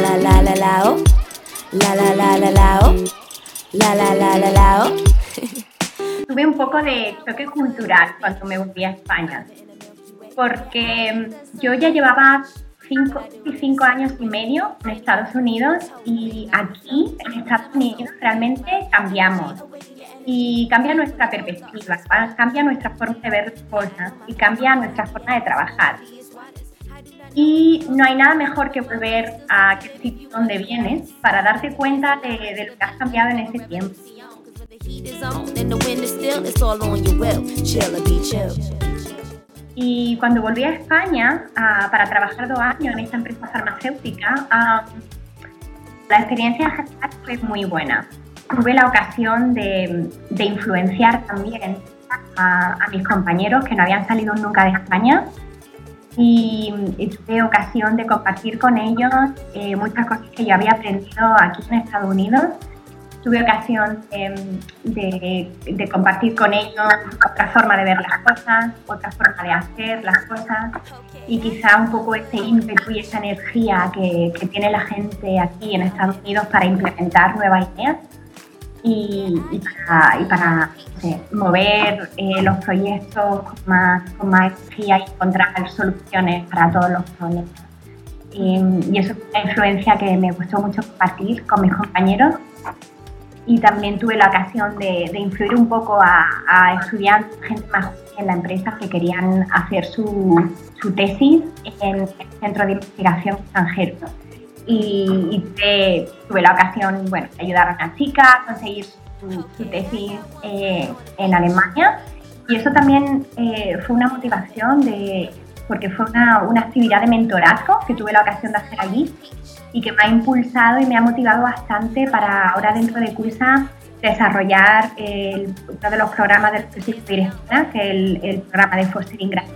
la la la oh. La la la la la oh. Tuve un poco de choque cultural cuando me volví a España, porque yo ya llevaba cinco, cinco años y medio en Estados Unidos y aquí en Estados Unidos realmente cambiamos y cambia nuestra perspectiva, cambia nuestra forma de ver cosas y cambia nuestra forma de trabajar. Y no hay nada mejor que volver a aquel sitio donde vienes para darte cuenta de, de lo que has cambiado en ese tiempo. Y cuando volví a España para trabajar dos años en esta empresa farmacéutica, la experiencia fue muy buena. Tuve la ocasión de, de influenciar también a, a, mis compañeros que no habían salido nunca de España y, tuve ocasión de compartir con ellos eh, muchas cosas que yo había aprendido aquí en Estados Unidos. Tuve ocasión de, compartir con ellos otra forma de ver las cosas, otra forma de hacer las cosas y quizá un poco ese ímpetu y esa energía que, tiene la gente aquí en Estados Unidos para implementar nuevas ideas y, para, mover eh, los proyectos con más, con más energía y encontrar soluciones para todos los problemas. y eso es una influencia que me gustó mucho compartir con mis compañeros y también tuve la ocasión de, influir un poco a, estudiantes, gente más en la empresa que querían hacer su, su tesis en el Centro de Investigación Extranjero. Y, tuve la ocasión bueno, de ayudar a una chica a conseguir su, tesis eh, en Alemania. Y eso también eh, fue una motivación de, porque fue una, una actividad de mentorazgo que tuve la ocasión de hacer allí y que me ha impulsado y me ha motivado bastante para ahora dentro de Cursa desarrollar el, uno de los programas del que que es el, el programa de Fostering Grant.